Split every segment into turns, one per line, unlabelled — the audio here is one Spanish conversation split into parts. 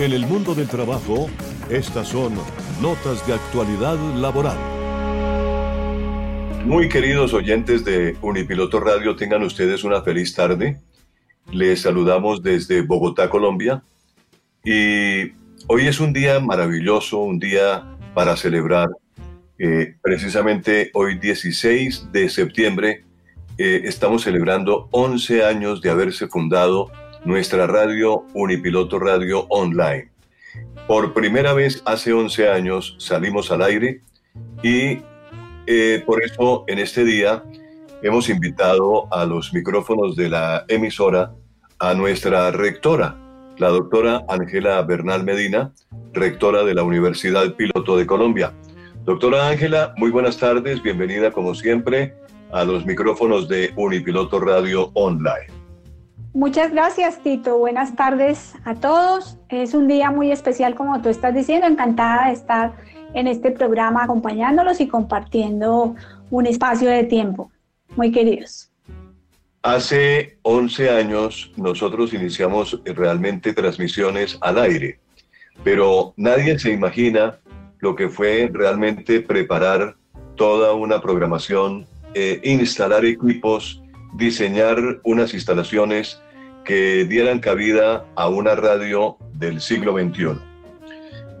En el mundo del trabajo, estas son notas de actualidad laboral.
Muy queridos oyentes de Unipiloto Radio, tengan ustedes una feliz tarde. Les saludamos desde Bogotá, Colombia. Y hoy es un día maravilloso, un día para celebrar. Eh, precisamente hoy 16 de septiembre eh, estamos celebrando 11 años de haberse fundado nuestra radio Unipiloto Radio Online. Por primera vez hace 11 años salimos al aire y eh, por eso en este día hemos invitado a los micrófonos de la emisora a nuestra rectora, la doctora Ángela Bernal Medina, rectora de la Universidad Piloto de Colombia. Doctora Ángela, muy buenas tardes, bienvenida como siempre a los micrófonos de Unipiloto Radio Online.
Muchas gracias, Tito. Buenas tardes a todos. Es un día muy especial, como tú estás diciendo. Encantada de estar en este programa acompañándolos y compartiendo un espacio de tiempo. Muy queridos.
Hace 11 años nosotros iniciamos realmente transmisiones al aire, pero nadie se imagina lo que fue realmente preparar toda una programación, eh, instalar equipos, diseñar unas instalaciones que dieran cabida a una radio del siglo XXI.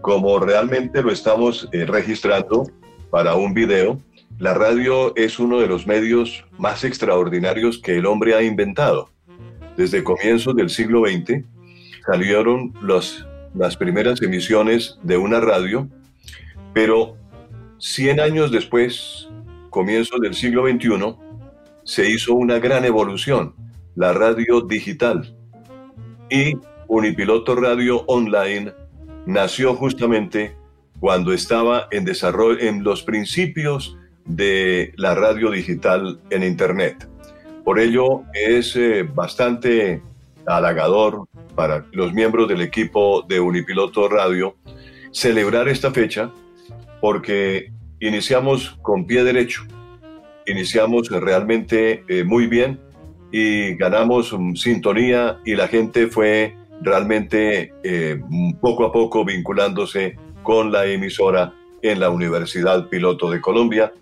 Como realmente lo estamos eh, registrando para un video, la radio es uno de los medios más extraordinarios que el hombre ha inventado. Desde comienzos del siglo XX salieron los, las primeras emisiones de una radio, pero 100 años después, comienzos del siglo XXI, se hizo una gran evolución, la radio digital. Y Unipiloto Radio Online nació justamente cuando estaba en desarrollo, en los principios de la radio digital en Internet. Por ello es eh, bastante halagador para los miembros del equipo de Unipiloto Radio celebrar esta fecha porque iniciamos con pie derecho iniciamos realmente eh, muy bien y ganamos sintonía y la gente fue realmente eh, poco a poco vinculándose con la emisora en la Universidad Piloto de Colombia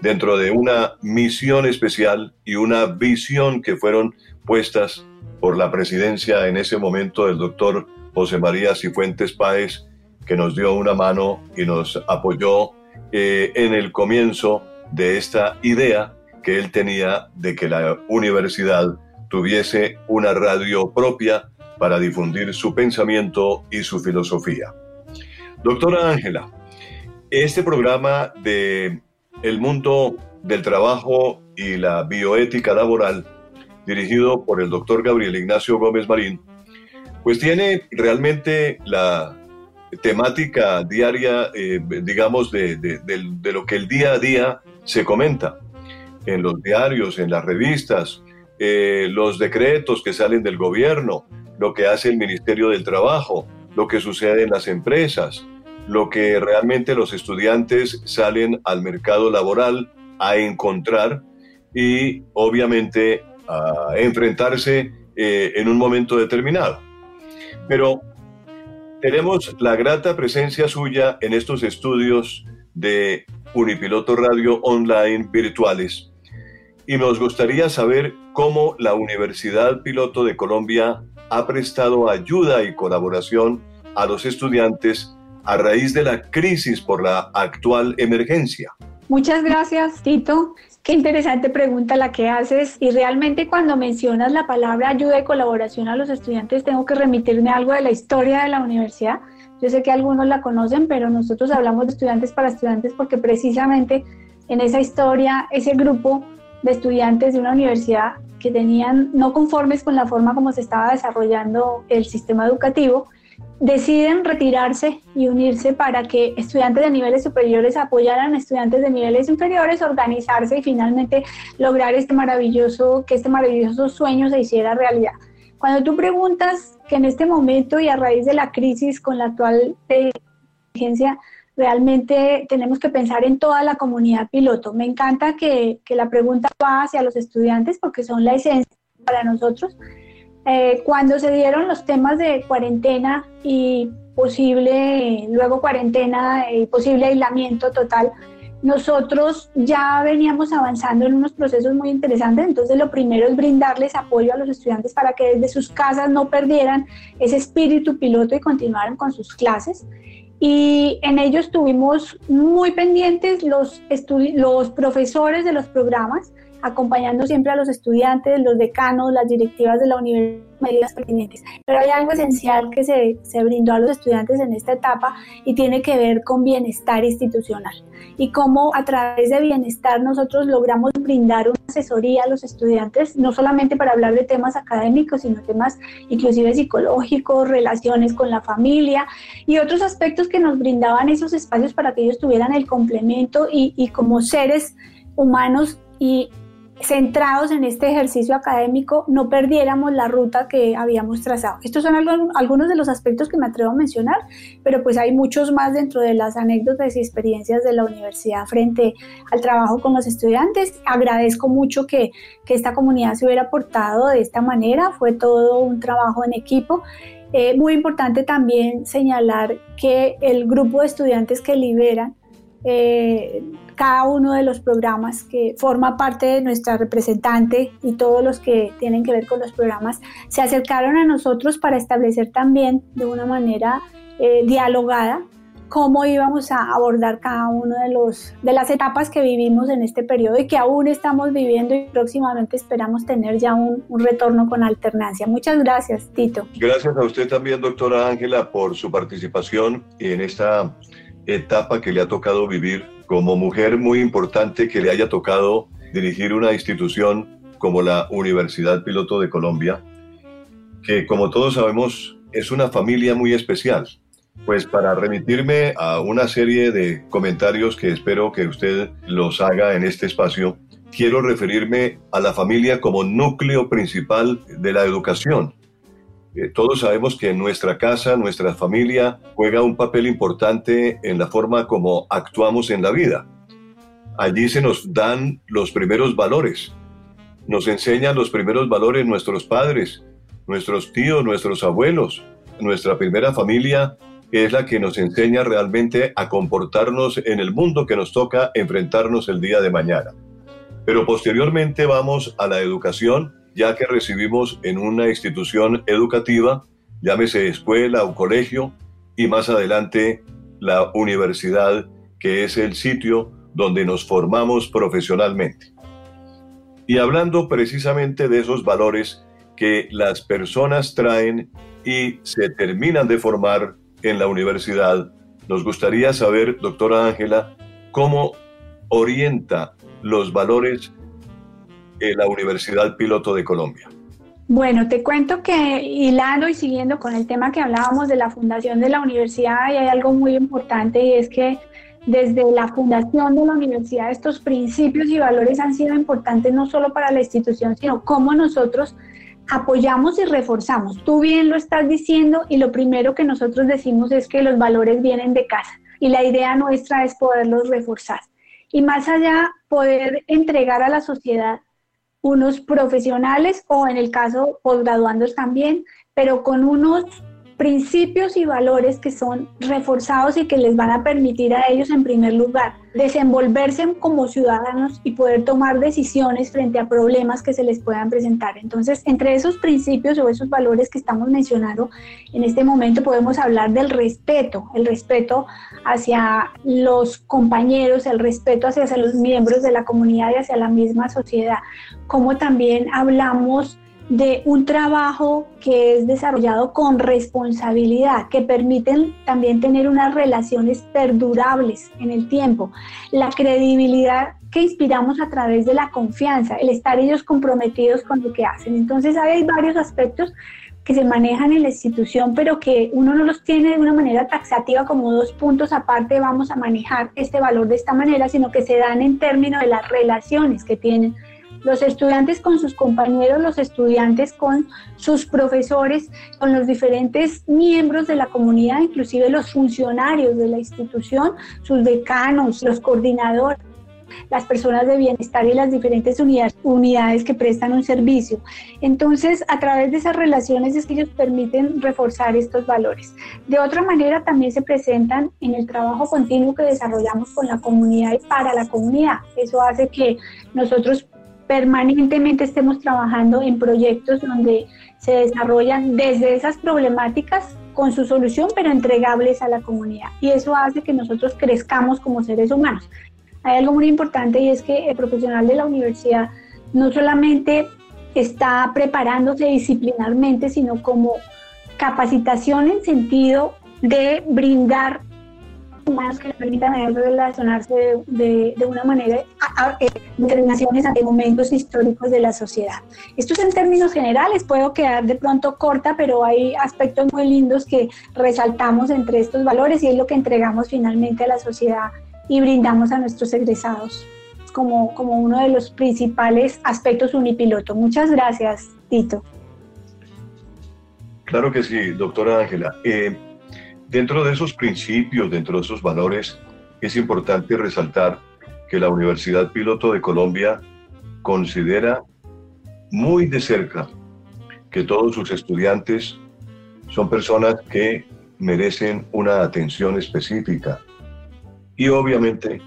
dentro de una misión especial y una visión que fueron puestas por la presidencia en ese momento del doctor José María Cifuentes Páez, que nos dio una mano y nos apoyó eh, en el comienzo de esta idea que él tenía de que la universidad tuviese una radio propia para difundir su pensamiento y su filosofía. Doctora Ángela, este programa de El mundo del trabajo y la bioética laboral, dirigido por el doctor Gabriel Ignacio Gómez Marín, pues tiene realmente la temática diaria, eh, digamos, de, de, lo que el día a día se comenta en los diarios, en las revistas, eh, los decretos que salen del gobierno, lo que hace el Ministerio del Trabajo, lo que sucede en las empresas, lo que realmente los estudiantes salen al mercado laboral a encontrar y obviamente a enfrentarse eh, en un momento determinado. Pero tenemos la grata presencia suya en estos estudios de Unipiloto Radio Online virtuales y nos gustaría saber cómo la Universidad Piloto de Colombia ha prestado ayuda y colaboración a los estudiantes a raíz de la crisis por la actual emergencia.
Muchas gracias, Tito. Qué interesante pregunta la que haces. Y realmente cuando mencionas la palabra ayuda y colaboración a los estudiantes, tengo que remitirme algo de la historia de la universidad yo sé que algunos la conocen, pero nosotros hablamos de estudiantes para estudiantes porque precisamente en esa historia, ese grupo de estudiantes de una universidad que tenían no conformes con la forma como se estaba desarrollando el sistema educativo, deciden retirarse y unirse para que estudiantes de niveles superiores apoyaran a estudiantes de niveles inferiores, organizarse y finalmente lograr este maravilloso, que este maravilloso sueño se hiciera realidad. Cuando tú preguntas que en este momento y a raíz de la crisis con la actual emergencia, realmente tenemos que pensar en toda la comunidad piloto. Me encanta que, que, la pregunta va hacia los estudiantes porque son la esencia para nosotros. Eh, cuando se dieron los temas de cuarentena y posible, luego cuarentena y posible aislamiento total, nosotros ya veníamos avanzando en unos procesos muy interesantes, entonces lo primero es brindarles apoyo a los estudiantes para que desde sus casas no perdieran ese espíritu piloto y continuaran con sus clases. Y en ello estuvimos muy pendientes los, los profesores de los programas, acompañando siempre a los estudiantes, los decanos, las directivas de la universidad, medidas pertinentes. Pero hay algo esencial que se, se brindó a los estudiantes en esta etapa y tiene que ver con bienestar institucional y cómo a través de bienestar nosotros logramos brindar una asesoría a los estudiantes, no solamente para hablar de temas académicos, sino temas inclusive psicológicos, relaciones con la familia y otros aspectos que nos brindaban esos espacios para que ellos tuvieran el complemento y, y como seres humanos y centrados en este ejercicio académico no perdiéramos la ruta que habíamos trazado. Estos son algunos de los aspectos que me atrevo a mencionar, pero pues hay muchos más dentro de las anécdotas y experiencias de la universidad frente al trabajo con los estudiantes. Agradezco mucho que, que esta comunidad se hubiera aportado de esta manera, fue todo un trabajo en equipo. Eh, muy importante también señalar que el grupo de estudiantes que liberan eh, cada uno de los programas que forma parte de nuestra representante y todos los que tienen que ver con los programas se acercaron a nosotros para establecer también de una manera eh, dialogada cómo íbamos a abordar cada uno de los de las etapas que vivimos en este periodo y que aún estamos viviendo y próximamente esperamos tener ya un, un retorno con alternancia. Muchas gracias, Tito.
Gracias a usted también, doctora Ángela, por su participación en esta etapa que le ha tocado vivir como mujer muy importante que le haya tocado dirigir una institución como la Universidad Piloto de Colombia, que como todos sabemos es una familia muy especial. Pues para remitirme a una serie de comentarios que espero que usted los haga en este espacio, quiero referirme a la familia como núcleo principal de la educación eh, todos sabemos que nuestra casa, nuestra familia juega un papel importante en la forma como actuamos en la vida. Allí se nos dan los primeros valores, nos enseñan los primeros valores nuestros padres, nuestros tíos, nuestros abuelos, nuestra primera familia es la que nos enseña realmente a comportarnos en el mundo que nos toca enfrentarnos el día de mañana. Pero posteriormente vamos a la educación ya que recibimos en una institución educativa, llámese escuela o colegio, y más adelante la universidad, que es el sitio donde nos formamos profesionalmente. Y hablando precisamente de esos valores que las personas traen y se terminan de formar en la universidad, nos gustaría saber, doctora Ángela, cómo orienta los valores la Universidad Piloto de Colombia?
Bueno, te cuento que hilando y siguiendo con el tema que hablábamos de la fundación de la universidad, hay algo muy importante y es que desde la fundación de la universidad estos principios y valores han sido importantes no solo para la institución, sino cómo nosotros apoyamos y reforzamos. Tú bien lo estás diciendo y lo primero que nosotros decimos es que los valores vienen de casa y la idea nuestra es poderlos reforzar. Y más allá, poder entregar a la sociedad unos profesionales o en el caso posgraduandos también, pero con unos principios y valores que son reforzados y que les van a permitir a ellos en primer lugar desenvolverse como ciudadanos y poder tomar decisiones frente a problemas que se les puedan presentar. Entonces, entre esos principios o esos valores que estamos mencionando en este momento podemos hablar del respeto, el respeto hacia los compañeros, el respeto hacia, los miembros de la comunidad y hacia la misma sociedad, como también hablamos de un trabajo que es desarrollado con responsabilidad, que permiten también tener unas relaciones perdurables en el tiempo, la credibilidad que inspiramos a través de la confianza, el estar ellos comprometidos con lo que hacen. Entonces hay varios aspectos que se manejan en la institución, pero que uno no los tiene de una manera taxativa como dos puntos aparte, vamos a manejar este valor de esta manera, sino que se dan en términos de las relaciones que tienen los estudiantes con sus compañeros, los estudiantes con sus profesores, con los diferentes miembros de la comunidad, inclusive los funcionarios de la institución, sus decanos, los coordinadores las personas de bienestar y las diferentes unidades, unidades que prestan un servicio. Entonces, a través de esas relaciones es que ellos permiten reforzar estos valores. De otra manera, también se presentan en el trabajo continuo que desarrollamos con la comunidad y para la comunidad. Eso hace que nosotros permanentemente estemos trabajando en proyectos donde se desarrollan desde esas problemáticas con su solución, pero entregables a la comunidad. Y eso hace que nosotros crezcamos como seres humanos. Hay algo muy importante y es que el profesional de la universidad no solamente está preparándose disciplinarmente, sino como capacitación en sentido de brindar más que le permitan relacionarse de, de, una manera a, determinaciones ante momentos históricos de la sociedad. Esto es en términos generales, puedo quedar de pronto corta, pero hay aspectos muy lindos que resaltamos entre estos valores y es lo que entregamos finalmente a la sociedad y brindamos a nuestros egresados como, como uno de los principales aspectos unipiloto. Muchas gracias, Tito.
Claro que sí, doctora Ángela. Eh, Dentro de esos principios, dentro de esos valores, es importante resaltar que la Universidad Piloto de Colombia considera muy de cerca que todos sus estudiantes son personas que merecen una atención específica. Y obviamente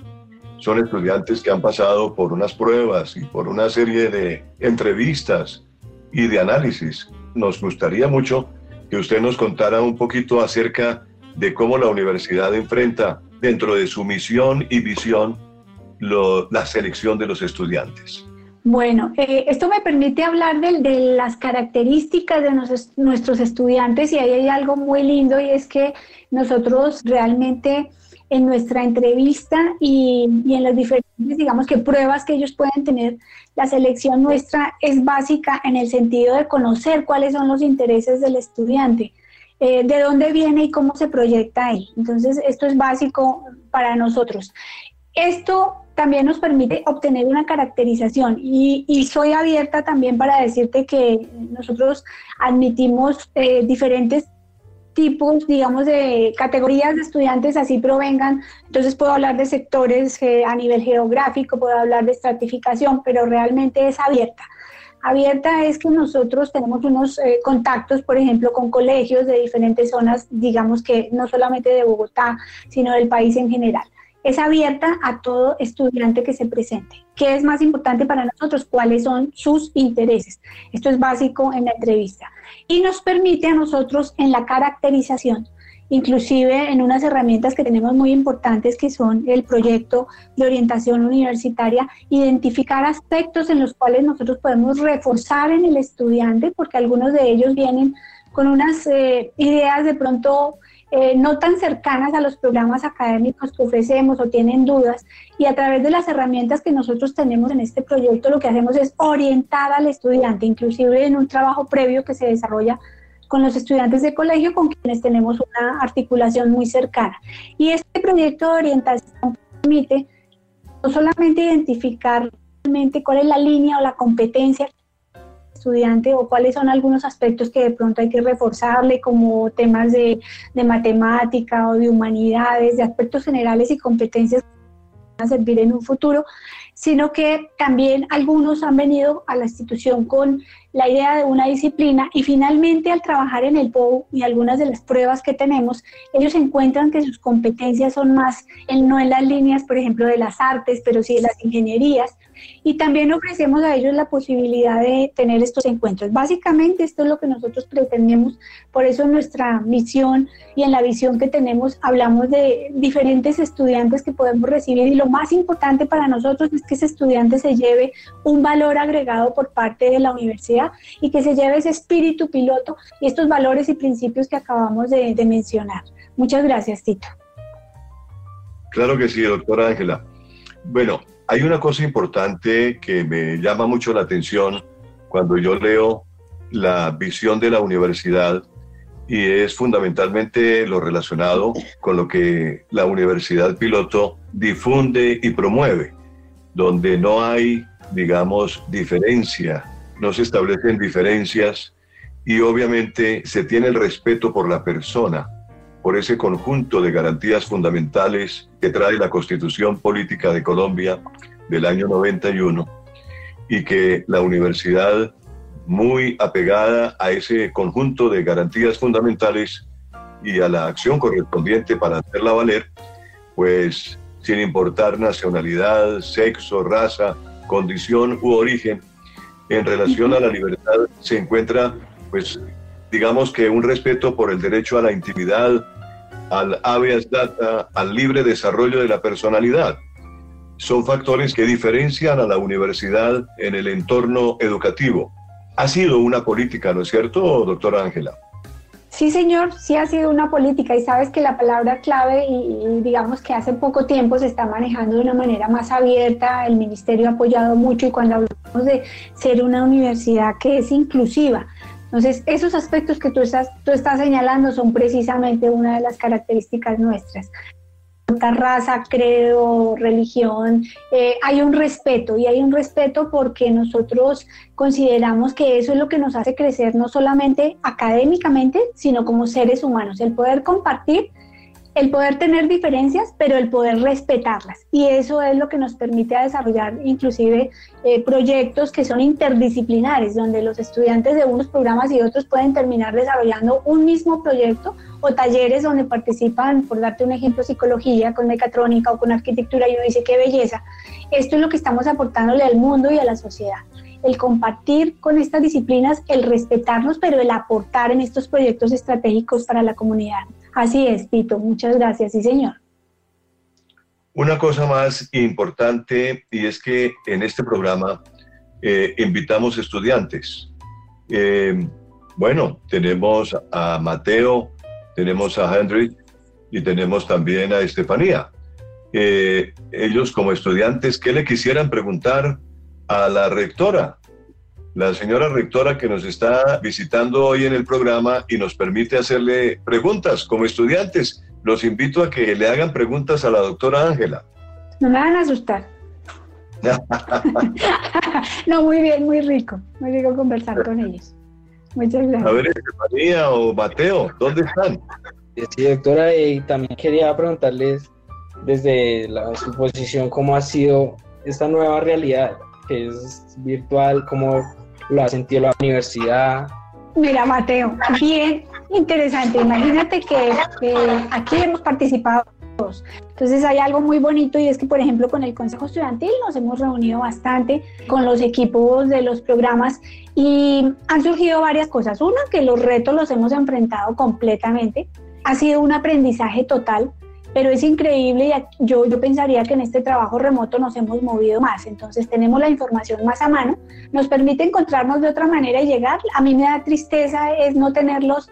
son estudiantes que han pasado por unas pruebas y por una serie de entrevistas y de análisis. Nos gustaría mucho que usted nos contara un poquito acerca de cómo la universidad enfrenta dentro de su misión y visión la selección de los estudiantes.
Bueno, eh, esto me permite hablar de, de las características de nuestros estudiantes y ahí hay algo muy lindo y es que nosotros realmente en nuestra entrevista y, y, en las diferentes, digamos que pruebas que ellos pueden tener, la selección nuestra es básica en el sentido de conocer cuáles son los intereses del estudiante. Eh, de dónde viene y cómo se proyecta ahí. Entonces, esto es básico para nosotros. Esto también nos permite obtener una caracterización y, soy abierta también para decirte que nosotros admitimos eh, diferentes tipos, digamos, de categorías de estudiantes, así provengan. Entonces puedo hablar de sectores eh, a nivel geográfico, puedo hablar de estratificación, pero realmente es abierta. Abierta es que nosotros tenemos unos eh, contactos, por ejemplo, con colegios de diferentes zonas, digamos que no solamente de Bogotá, sino del país en general. Es abierta a todo estudiante que se presente. ¿Qué es más importante para nosotros? ¿Cuáles son sus intereses? Esto es básico en la entrevista. Y nos permite a nosotros en la caracterización inclusive en unas herramientas que tenemos muy importantes que son el proyecto de orientación universitaria, identificar aspectos en los cuales nosotros podemos reforzar en el estudiante, porque algunos de ellos vienen con unas eh, ideas de pronto eh, no tan cercanas a los programas académicos que ofrecemos o tienen dudas. Y a través de las herramientas que nosotros tenemos en este proyecto lo que hacemos es orientar al estudiante, inclusive en un trabajo previo que se desarrolla con los estudiantes de colegio con quienes tenemos una articulación muy cercana. Y este proyecto de orientación permite no solamente identificar realmente cuál es la línea o la competencia estudiante o cuáles son algunos aspectos que de pronto hay que reforzarle como temas de, de matemática o de humanidades, de aspectos generales y competencias a servir en un futuro, sino que también algunos han venido a la institución con la idea de una disciplina y finalmente al trabajar en el POU y algunas de las pruebas que tenemos, ellos encuentran que sus competencias son más, en, no en las líneas, por ejemplo, de las artes, pero sí de las ingenierías. Y también ofrecemos a ellos la posibilidad de tener estos encuentros. Básicamente esto es lo que nosotros pretendemos, por eso en nuestra misión y en la visión que tenemos hablamos de diferentes estudiantes que podemos recibir y lo más importante para nosotros es que ese estudiante se lleve un valor agregado por parte de la universidad y que se lleve ese espíritu piloto y estos valores y principios que acabamos de, mencionar. Muchas gracias, Tito.
Claro que sí, doctora Ángela. Bueno, hay una cosa importante que me llama mucho la atención cuando yo leo la visión de la universidad y es fundamentalmente lo relacionado con lo que la universidad piloto difunde y promueve, donde no hay, digamos, diferencia no se establecen diferencias y obviamente se tiene el respeto por la persona. por ese conjunto de garantías fundamentales que trae la Constitución Política de Colombia del año 91 y que la universidad, muy apegada a ese conjunto de garantías fundamentales y a la acción correspondiente para hacerla valer, pues sin importar nacionalidad, sexo, raza, condición u origen, en relación a la libertad se encuentra, pues, digamos que un respeto por el derecho a la intimidad, al habeas data, al libre desarrollo de la personalidad. Son factores que diferencian a la universidad en el entorno educativo. Ha sido una política, ¿no es cierto, doctora Ángela?
Sí, señor, sí ha sido una política y sabes que la palabra clave y, digamos que hace poco tiempo se está manejando de una manera más abierta, el ministerio ha apoyado mucho y cuando hablamos de ser una universidad que es inclusiva, entonces esos aspectos que tú estás, tú estás señalando son precisamente una de las características nuestras raza, credo, religión, eh, hay un respeto y hay un respeto porque nosotros consideramos que eso es lo que nos hace crecer no solamente académicamente, sino como seres humanos, el poder compartir el poder tener diferencias, pero el poder respetarlas. Y eso es lo que nos permite desarrollar inclusive eh, proyectos que son interdisciplinares, donde los estudiantes de unos programas y otros pueden terminar desarrollando un mismo proyecto o talleres donde participan, por darte un ejemplo, psicología, con mecatrónica o con arquitectura, y uno dice, qué belleza. Esto es lo que estamos aportándole al mundo y a la sociedad el compartir con estas disciplinas, el respetarnos, pero el aportar en estos proyectos estratégicos para la comunidad. Así es, Tito. Muchas gracias. Sí, señor.
Una cosa más importante y es que en este programa eh, invitamos estudiantes. Eh, bueno, tenemos a Mateo, tenemos a Henry y tenemos también a Estefanía. Eh, ellos como estudiantes, ¿qué le quisieran preguntar a la rectora? La señora rectora que nos está visitando hoy en el programa y nos permite hacerle preguntas como estudiantes. Los invito a que le hagan preguntas a la doctora Ángela.
No me van a asustar. no, muy bien, muy rico. Muy rico conversar con ellos. Muchas gracias.
A ver, María o Mateo, ¿dónde están?
Sí, doctora, y también quería preguntarles desde la, su posición cómo ha sido esta nueva realidad que es virtual, cómo lo ha sentido la universidad.
Mira, Mateo, bien interesante. Imagínate que aquí hemos participado. Entonces hay algo muy bonito y es que, por ejemplo, con el Consejo Estudiantil nos hemos reunido bastante con los equipos de los programas y han surgido varias cosas. Una, que los retos los hemos enfrentado completamente. Ha sido un aprendizaje total pero es increíble y yo, yo pensaría que en este trabajo remoto nos hemos movido más, entonces tenemos la información más a mano, nos permite encontrarnos de otra manera y llegar. A mí me da tristeza es no tenerlos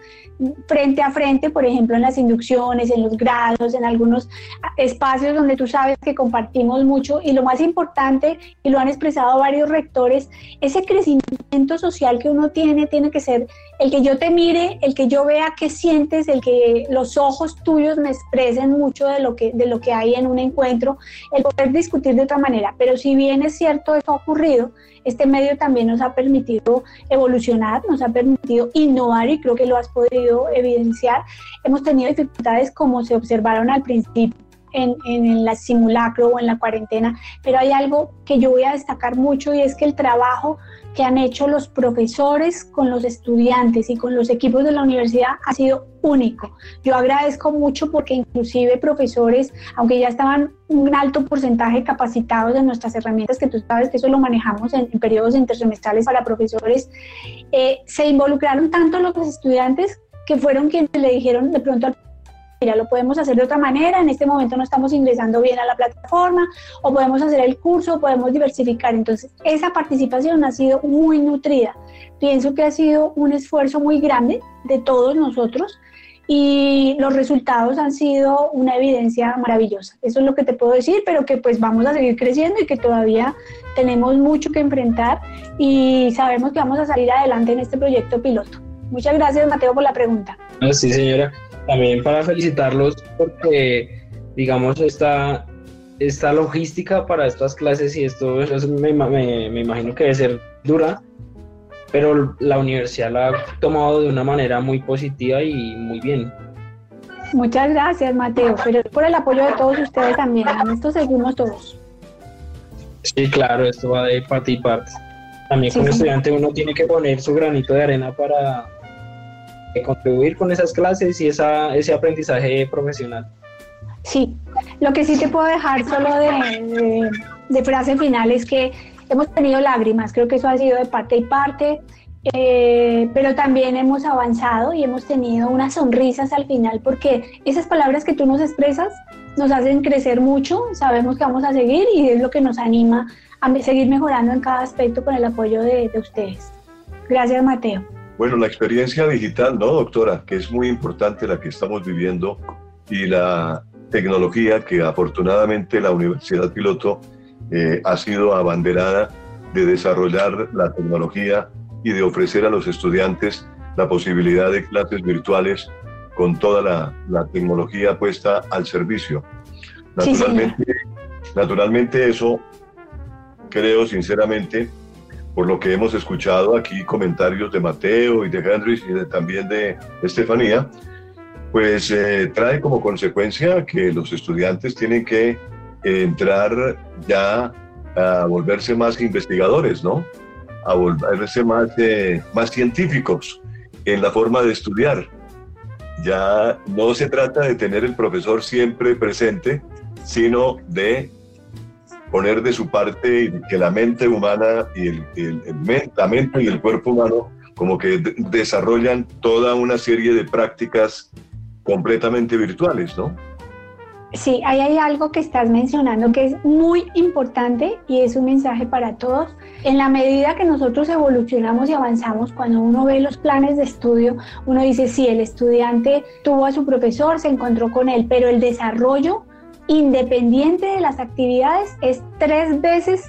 frente a frente, por ejemplo, en las inducciones, en los grados, en algunos espacios donde tú sabes que compartimos mucho y lo más importante, y lo han expresado varios rectores, ese crecimiento social que uno tiene tiene que ser el que yo te mire, el que yo vea qué sientes, el que los ojos tuyos me expresen mucho de lo que, de lo que hay en un encuentro, el poder discutir de otra manera. Pero si bien es cierto eso ha ocurrido, este medio también nos ha permitido evolucionar, nos ha permitido innovar y creo que lo has podido evidenciar. Hemos tenido dificultades como se observaron al principio en, en la simulacro o en la cuarentena, pero hay algo que yo voy a destacar mucho y es que el trabajo que han hecho los profesores con los estudiantes y con los equipos de la universidad ha sido único. Yo agradezco mucho porque inclusive profesores, aunque ya estaban un alto porcentaje capacitados de nuestras herramientas, que tú sabes que eso lo manejamos en, periodos intersemestrales para profesores, eh, se involucraron tanto los estudiantes que fueron quienes le dijeron de pronto al mira, lo podemos hacer de otra manera, en este momento no estamos ingresando bien a la plataforma, o podemos hacer el curso, podemos diversificar. Entonces, esa participación ha sido muy nutrida. Pienso que ha sido un esfuerzo muy grande de todos nosotros y los resultados han sido una evidencia maravillosa. Eso es lo que te puedo decir, pero que pues vamos a seguir creciendo y que todavía tenemos mucho que enfrentar y sabemos que vamos a salir adelante en este proyecto piloto. Muchas gracias, Mateo, por la pregunta.
Sí, señora también para felicitarlos porque, digamos, esta, esta logística para estas clases y esto me, me, imagino que debe ser dura, pero la universidad la ha tomado de una manera muy positiva y muy bien.
Muchas gracias, Mateo, pero por el apoyo de todos ustedes también. En esto seguimos todos.
Sí, claro, esto va de parte y parte. También como estudiante uno tiene que poner su granito de arena para contribuir con esas clases y esa, ese aprendizaje profesional.
Sí, lo que sí te puedo dejar solo de, de, frase final es que hemos tenido lágrimas, creo que eso ha sido de parte y parte, eh, pero también hemos avanzado y hemos tenido unas sonrisas al final porque esas palabras que tú nos expresas nos hacen crecer mucho, sabemos que vamos a seguir y es lo que nos anima a seguir mejorando en cada aspecto con el apoyo de, de ustedes. Gracias, Mateo.
Bueno, la experiencia digital, ¿no, doctora? Que es muy importante la que estamos viviendo y la tecnología que afortunadamente la Universidad Piloto eh, ha sido abanderada de desarrollar la tecnología y de ofrecer a los estudiantes la posibilidad de clases virtuales con toda la, la tecnología puesta al servicio. Naturalmente, naturalmente eso creo sinceramente por lo que hemos escuchado aquí comentarios de Mateo y de Henry y también de Estefanía, pues eh, trae como consecuencia que los estudiantes tienen que entrar ya a volverse más investigadores, ¿no? A volverse más, eh, más científicos en la forma de estudiar. Ya no se trata de tener el profesor siempre presente, sino de poner de su parte y que la mente humana y el, la mente y el cuerpo humano como que desarrollan toda una serie de prácticas completamente virtuales, ¿no?
Sí, ahí hay algo que estás mencionando que es muy importante y es un mensaje para todos. En la medida que nosotros evolucionamos y avanzamos, cuando uno ve los planes de estudio, uno dice, sí, el estudiante tuvo a su profesor, se encontró con él, pero el desarrollo independiente de las actividades es tres veces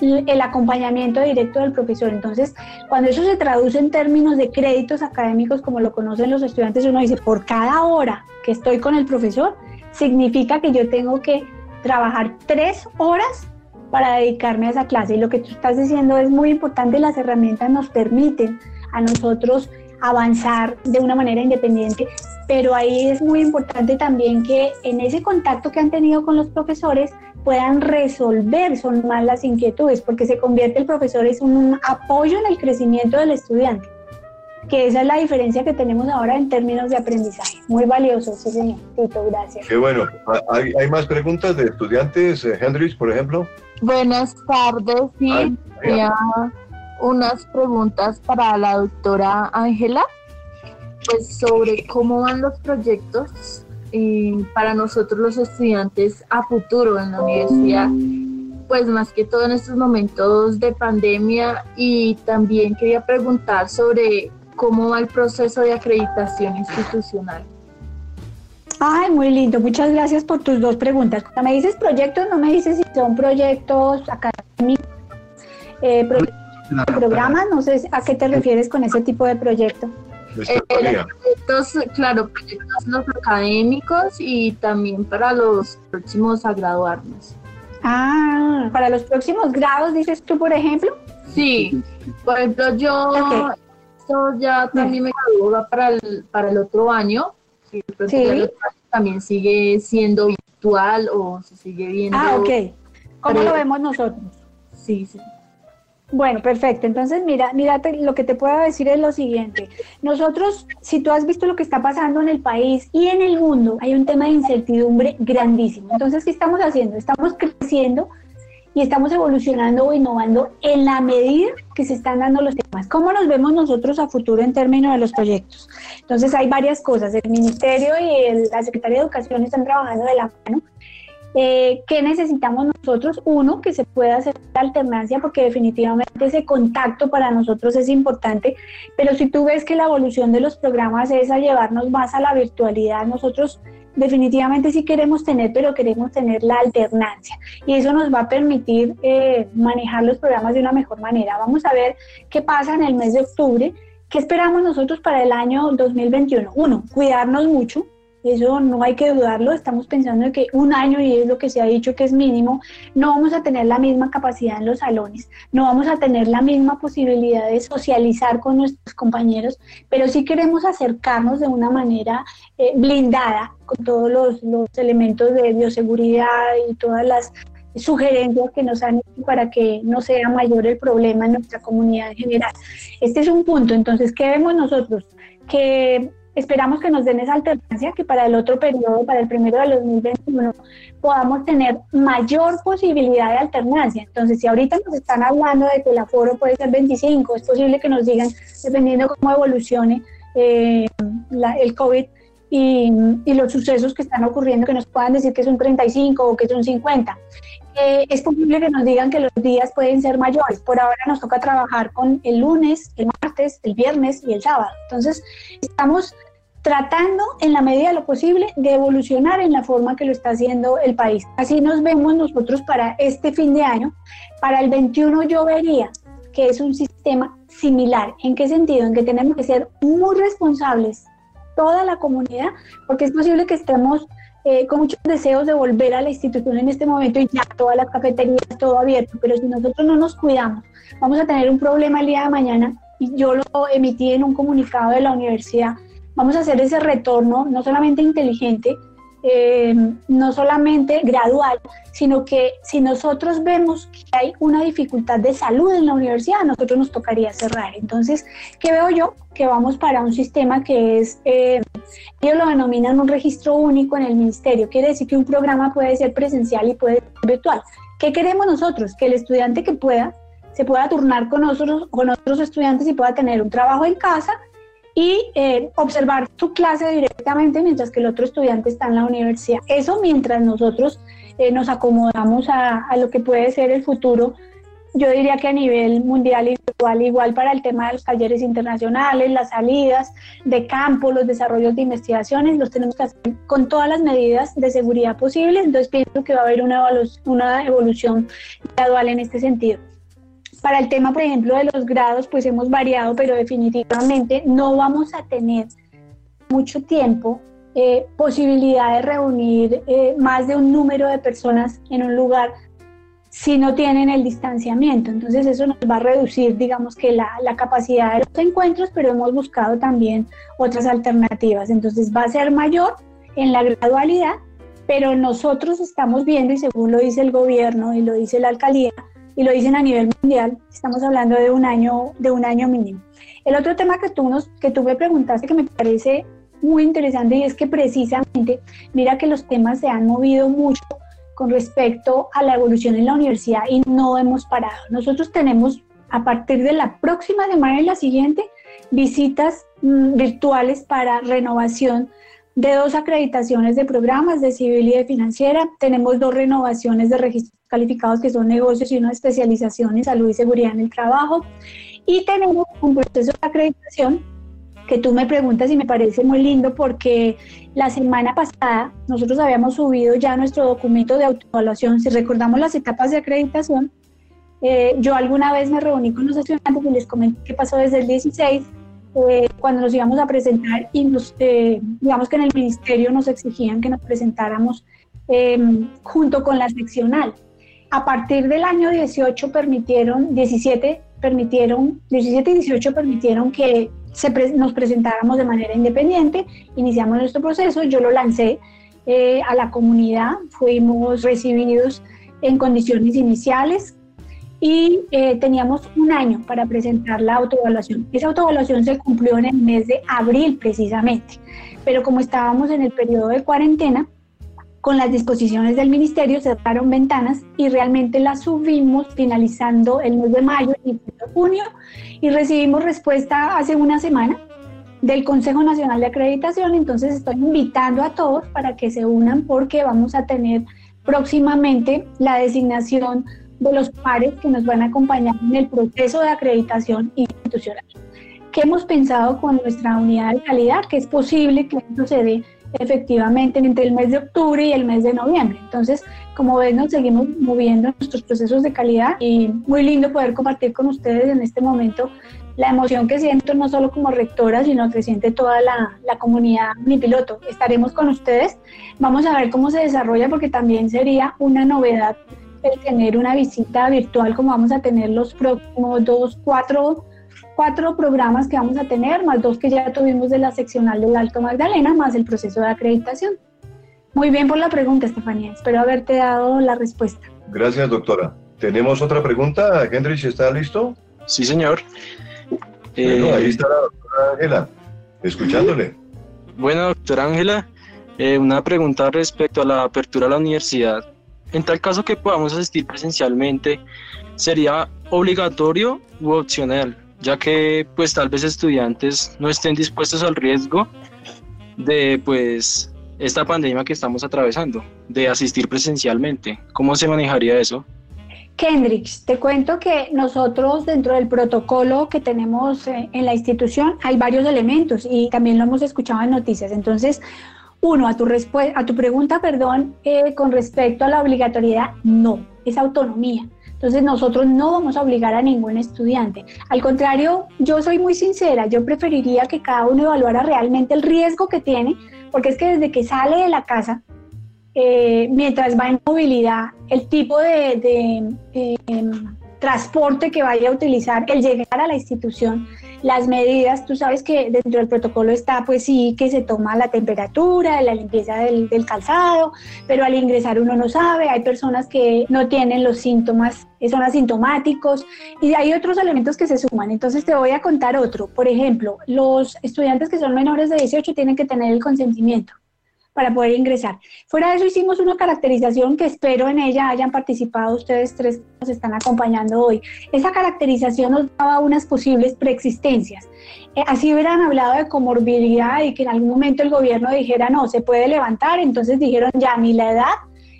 el acompañamiento directo del profesor. Entonces, cuando eso se traduce en términos de créditos académicos, como lo conocen los estudiantes, uno dice, por cada hora que estoy con el profesor, significa que yo tengo que trabajar tres horas para dedicarme a esa clase. Y lo que tú estás diciendo es muy importante, las herramientas nos permiten a nosotros avanzar de una manera independiente, pero ahí es muy importante también que en ese contacto que han tenido con los profesores puedan resolver son más las inquietudes, porque se convierte el profesor es un apoyo en el crecimiento del estudiante, que esa es la diferencia que tenemos ahora en términos de aprendizaje. Muy valioso, sí señor. Tito, gracias.
Qué bueno. ¿Hay, hay más preguntas de estudiantes, eh, por ejemplo?
Buenas tardes, sí unas preguntas para la doctora Ángela, pues sobre cómo van los proyectos para nosotros los estudiantes a futuro en la universidad, pues más que todo en estos momentos de pandemia y también quería preguntar sobre cómo va el proceso de acreditación institucional.
Ay, muy lindo. Muchas gracias por tus dos preguntas. Cuando me dices proyectos, no me dices si son proyectos académicos, eh, proyectos programas, no sé a qué te refieres con ese tipo de proyecto.
Eh, proyectos, claro, proyectos los académicos y también para los próximos a graduarnos.
Ah, para los próximos grados, dices tú, por ejemplo.
Sí, por ejemplo, yo ya también me gradúo para el, para el otro año. Sí, también sigue siendo virtual o se sigue viendo.
Ah, ok. ¿Cómo lo vemos nosotros?
Sí, sí.
Bueno, perfecto. Entonces, mira, mira, lo que te puedo decir es lo siguiente. Nosotros, si tú has visto lo que está pasando en el país y en el mundo, hay un tema de incertidumbre grandísimo. Entonces, ¿qué estamos haciendo? Estamos creciendo y estamos evolucionando o innovando en la medida que se están dando los temas. ¿Cómo nos vemos nosotros a futuro en términos de los proyectos? Entonces, hay varias cosas. El Ministerio y la Secretaría de Educación están trabajando de la mano eh, ¿Qué necesitamos nosotros? Uno, que se pueda hacer la alternancia, porque definitivamente ese contacto para nosotros es importante, pero si tú ves que la evolución de los programas es a llevarnos más a la virtualidad, nosotros definitivamente sí queremos tener, pero queremos tener la alternancia y eso nos va a permitir eh, manejar los programas de una mejor manera. Vamos a ver qué pasa en el mes de octubre. ¿Qué esperamos nosotros para el año 2021? Uno, cuidarnos mucho, eso no hay que dudarlo, estamos pensando en que un año, y es lo que se ha dicho que es mínimo, no vamos a tener la misma capacidad en los salones, no vamos a tener la misma posibilidad de socializar con nuestros compañeros, pero sí queremos acercarnos de una manera eh, blindada con todos los, los elementos de bioseguridad y todas las sugerencias que nos han hecho para que no sea mayor el problema en nuestra comunidad en general. Este es un punto, entonces, ¿qué vemos nosotros? Que esperamos que nos den esa alternancia, que para el otro periodo, para el primero de 2021, podamos tener mayor posibilidad de alternancia. Entonces, si ahorita nos están hablando de que el aforo puede ser 25, es posible que nos digan, dependiendo cómo evolucione eh, el COVID, y, y, los sucesos que están ocurriendo, que nos puedan decir que es un 35 o que es un 50. Eh, es posible que nos digan que los días pueden ser mayores. Por ahora nos toca trabajar con el lunes, el martes, el viernes y el sábado. Entonces, estamos tratando en la medida de lo posible de evolucionar en la forma que lo está haciendo el país. Así nos vemos nosotros para este fin de año. Para el 21 yo vería que es un sistema similar. ¿En qué sentido? En que tenemos que ser muy responsables, toda la comunidad, porque es posible que estemos eh, con muchos deseos de volver a la institución en este momento y ya todas las cafeterías, todo abierto, pero si nosotros no nos cuidamos, vamos a tener un problema el día de mañana y yo lo emití en un comunicado de la universidad, vamos a hacer ese retorno no solamente inteligente, eh, no solamente gradual, sino que si nosotros vemos que hay una dificultad de salud en la universidad, a nosotros nos tocaría cerrar. Entonces, ¿qué veo yo? Que vamos para un sistema que es, eh, ellos lo denominan un registro único en el ministerio. Quiere decir que un programa puede ser presencial y puede ser virtual. ¿Qué queremos nosotros? Que el estudiante que pueda se pueda turnar con nosotros, con otros estudiantes y pueda tener un trabajo en casa y eh, observar su clase directamente mientras que el otro estudiante está en la universidad. Eso mientras nosotros eh, nos acomodamos a, a, lo que puede ser el futuro. Yo diría que a nivel mundial igual, igual para el tema de los talleres internacionales, las salidas de campo, los desarrollos de investigaciones, los tenemos que hacer con todas las medidas de seguridad posibles. Entonces pienso que va a haber una, una evolución gradual en este sentido. Para el tema, por ejemplo, de los grados, pues hemos variado, pero definitivamente no vamos a tener mucho tiempo eh, posibilidad de reunir eh, más de un número de personas en un lugar si no tienen el distanciamiento. Entonces eso nos va a reducir, digamos que la, la, capacidad de los encuentros, pero hemos buscado también otras alternativas. Entonces va a ser mayor en la gradualidad, pero nosotros estamos viendo, y según lo dice el gobierno y lo dice la alcaldía, y lo dicen a nivel mundial, estamos hablando de un año, de un año mínimo. El otro tema que tú, nos, que tú me preguntaste que me parece muy interesante y es que precisamente, mira que los temas se han movido mucho con respecto a la evolución en la universidad y no hemos parado. Nosotros tenemos a partir de la próxima semana y la siguiente visitas mm, virtuales para renovación de dos acreditaciones de programas de civil y de financiera. Tenemos dos renovaciones de registros calificados que son negocios y una especialización en salud y seguridad en el trabajo. Y tenemos un proceso de acreditación que tú me preguntas y me parece muy lindo porque la semana pasada nosotros habíamos subido ya nuestro documento de autoevaluación. Si recordamos las etapas de acreditación, eh, yo alguna vez me reuní con los estudiantes y les comenté qué pasó desde el 16 eh, cuando nos íbamos a presentar y nos, eh, digamos que en el ministerio nos exigían que nos presentáramos em, junto con la seccional. A partir del año 18 permitieron, 17 permitieron, 17 y 18 permitieron que se nos presentáramos de manera independiente, iniciamos nuestro proceso, yo lo lancé eh, a la comunidad, fuimos recibidos en condiciones iniciales, y eh, teníamos un año para presentar la autoevaluación. Esa autoevaluación se cumplió en el mes de abril precisamente, pero como estábamos en el periodo de cuarentena, con las disposiciones del ministerio cerraron ventanas y realmente las subimos finalizando el mes de mayo y junio y recibimos respuesta hace una semana del Consejo Nacional de Acreditación, entonces estoy invitando a todos para que se unan porque vamos a tener próximamente la designación de los pares que nos van a acompañar en el proceso de acreditación institucional. ¿Qué hemos pensado con nuestra unidad de calidad? Que es posible que esto se dé efectivamente entre el mes de octubre y el mes de noviembre. Entonces, como ven, nos seguimos moviendo nuestros procesos de calidad y muy lindo poder compartir con ustedes en este momento la emoción que siento no solo como rectora, sino que siente toda la, la comunidad mi piloto. Estaremos con ustedes, vamos a ver cómo se desarrolla porque también sería una novedad el tener una visita virtual como vamos a tener los próximos dos, cuatro, cuatro programas que vamos a tener, más dos que ya tuvimos de la seccional del Alto Magdalena, más el proceso de acreditación. Muy bien por la pregunta, Estefanía. Espero haberte dado la respuesta.
Gracias, doctora. ¿Tenemos otra pregunta? Hendrich, ¿está listo?
Sí, señor.
Bueno, ahí eh, está la doctora Ángela, escuchándole.
Bueno, doctora Ángela, eh, una pregunta respecto a la apertura a la universidad. En tal caso que podamos asistir presencialmente, ¿sería obligatorio u opcional? Ya que pues tal vez estudiantes no estén dispuestos al riesgo de pues esta pandemia que estamos atravesando, de asistir presencialmente. ¿Cómo se manejaría eso?
Kendricks, te cuento que nosotros dentro del protocolo que tenemos eh, en la institución hay varios elementos y también lo hemos escuchado en noticias. Entonces, uno, a tu, a tu pregunta, perdón, eh, con respecto a la obligatoriedad, no, es autonomía. Entonces nosotros no vamos a obligar a ningún estudiante. Al contrario, yo soy muy sincera, yo preferiría que cada uno evaluara realmente el riesgo que tiene, porque es que desde que sale de la casa, eh, mientras va en movilidad, el tipo de, em, transporte que vaya a utilizar, el llegar a la institución, las medidas, tú sabes que dentro del protocolo está, pues sí, que se toma la temperatura, la limpieza del, calzado, pero al ingresar uno no sabe, hay personas que no tienen los síntomas, son asintomáticos y hay otros elementos que se suman. Entonces te voy a contar otro. Por ejemplo, los estudiantes que son menores de 18 tienen que tener el consentimiento para poder ingresar. Fuera de eso hicimos una caracterización que espero en ella hayan participado ustedes tres que nos están acompañando hoy. Esa caracterización nos daba unas posibles preexistencias. Eh, así hubieran hablado de comorbilidad y que en algún momento el gobierno dijera no, se puede levantar, entonces dijeron ya ni la edad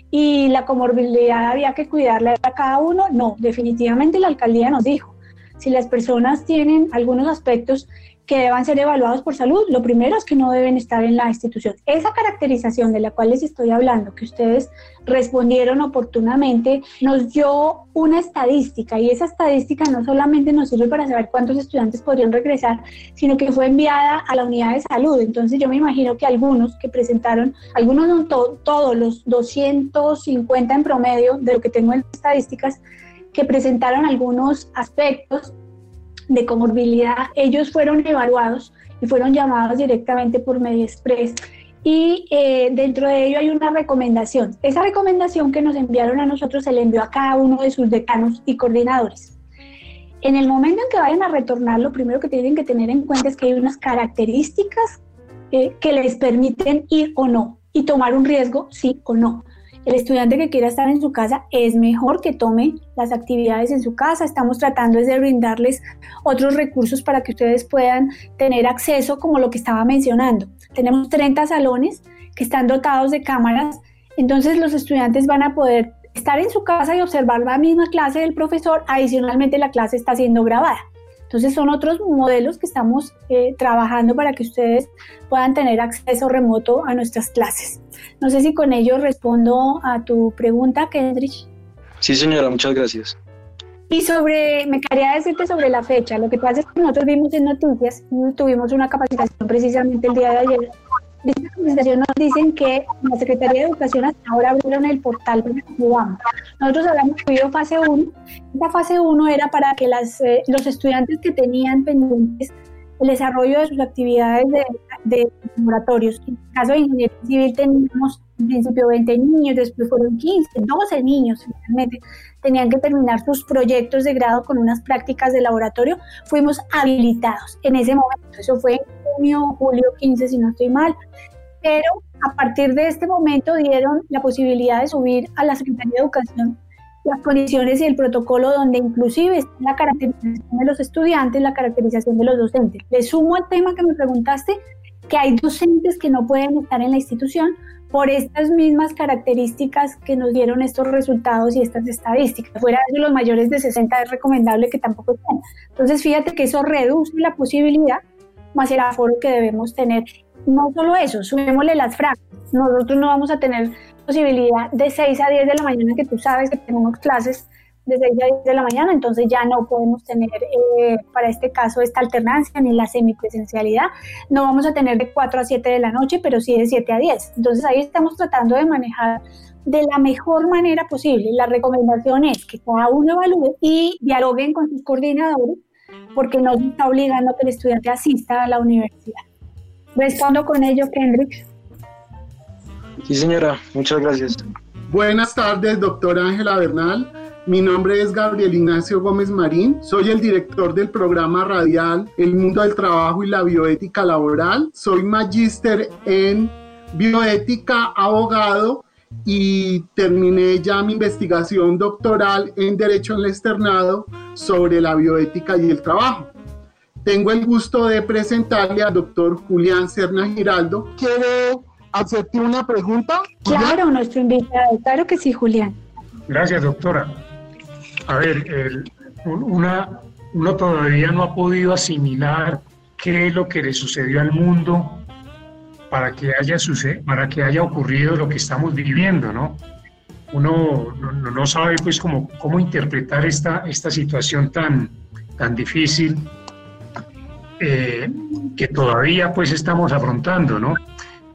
y la comorbilidad había que cuidarla a cada uno. No, definitivamente la alcaldía nos dijo, si las personas tienen algunos aspectos que deban ser evaluados por salud, lo primero es que no deben estar en la institución. Esa caracterización de la cual les estoy hablando, que ustedes respondieron oportunamente, nos dio una estadística y esa estadística no solamente nos sirve para saber cuántos estudiantes podrían regresar, sino que fue enviada a la unidad de salud. Entonces yo me imagino que algunos que presentaron, algunos no todos los 250 en promedio de lo que tengo en estadísticas, que presentaron algunos aspectos de comorbilidad, ellos fueron evaluados y fueron llamados directamente por Mediexpress y eh, dentro de ello hay una recomendación. Esa recomendación que nos enviaron a nosotros se le envió a cada uno de sus decanos y coordinadores. En el momento en que vayan a retornar, lo primero que tienen que tener en cuenta es que hay unas características eh, que les permiten ir o no y tomar un riesgo sí o no. El estudiante que quiera estar en su casa es mejor que tome las actividades en su casa. Estamos tratando de brindarles otros recursos para que ustedes puedan tener acceso, como lo que estaba mencionando. Tenemos 30 salones que están dotados de cámaras, entonces los estudiantes van a poder estar en su casa y observar la misma clase del profesor. Adicionalmente, la clase está siendo grabada. Entonces son otros modelos que estamos eh, trabajando para que ustedes puedan tener acceso remoto a nuestras clases. No sé si con ello respondo a tu pregunta, Kendrich.
Sí, señora, muchas gracias.
Y sobre, me quería decirte sobre la fecha. Lo que pasa es que nosotros vimos en noticias, tuvimos una capacitación precisamente el día de ayer esta nos dicen que la Secretaría de Educación hasta ahora abrieron el portal para que Nosotros habíamos subido fase 1. Esta fase 1 era para que las, eh, los estudiantes que tenían pendientes el desarrollo de sus actividades de, de laboratorios. En el caso de ingeniería civil teníamos en principio 20 niños, después fueron 15, 12 niños finalmente tenían que terminar sus proyectos de grado con unas prácticas de laboratorio. Fuimos habilitados en ese momento, eso fue junio, julio 15 si no estoy mal, pero a partir de este momento dieron la posibilidad de subir a la Secretaría de Educación las condiciones y el protocolo donde inclusive está la caracterización de los estudiantes, la caracterización de los docentes. Le sumo al tema que me preguntaste, que hay docentes que no pueden estar en la institución por estas mismas características que nos dieron estos resultados y estas estadísticas. Fuera de los mayores de 60 es recomendable que tampoco estén. Entonces, fíjate que eso reduce la posibilidad más el aforo que debemos tener. No solo eso, subémosle las franjas. Nosotros no vamos a tener posibilidad de 6 a 10 de la mañana, que tú sabes que tenemos clases de 6 a 10 de la mañana, entonces ya no podemos tener eh, para este caso esta alternancia ni la semipresencialidad. No vamos a tener de 4 a 7 de la noche, pero sí de 7 a 10. Entonces ahí estamos tratando de manejar de la mejor manera posible. La recomendación es que cada uno evalúe y dialoguen con sus coordinadores porque no está obligando a que el estudiante asista a la universidad. Respondo con ello, Kendrick.
Sí, señora, muchas gracias.
Buenas tardes, doctora Ángela Bernal. Mi nombre es Gabriel Ignacio Gómez Marín. Soy el director del programa radial El Mundo del Trabajo y la Bioética Laboral. Soy magíster en bioética, abogado y terminé ya mi investigación doctoral en Derecho en el Externado sobre la bioética y el trabajo. Tengo el gusto de presentarle al doctor Julián Serna Giraldo.
¿Quiere hacerte una pregunta?
Claro, nuestro invitado. Claro que sí, Julián.
Gracias, doctora. A ver, una, uno todavía no ha podido asimilar qué es lo que le sucedió al mundo para que haya, para que haya ocurrido lo que estamos viviendo, ¿no? Uno no, sabe pues cómo, interpretar esta, situación tan, difícil eh, que todavía pues estamos afrontando, ¿no?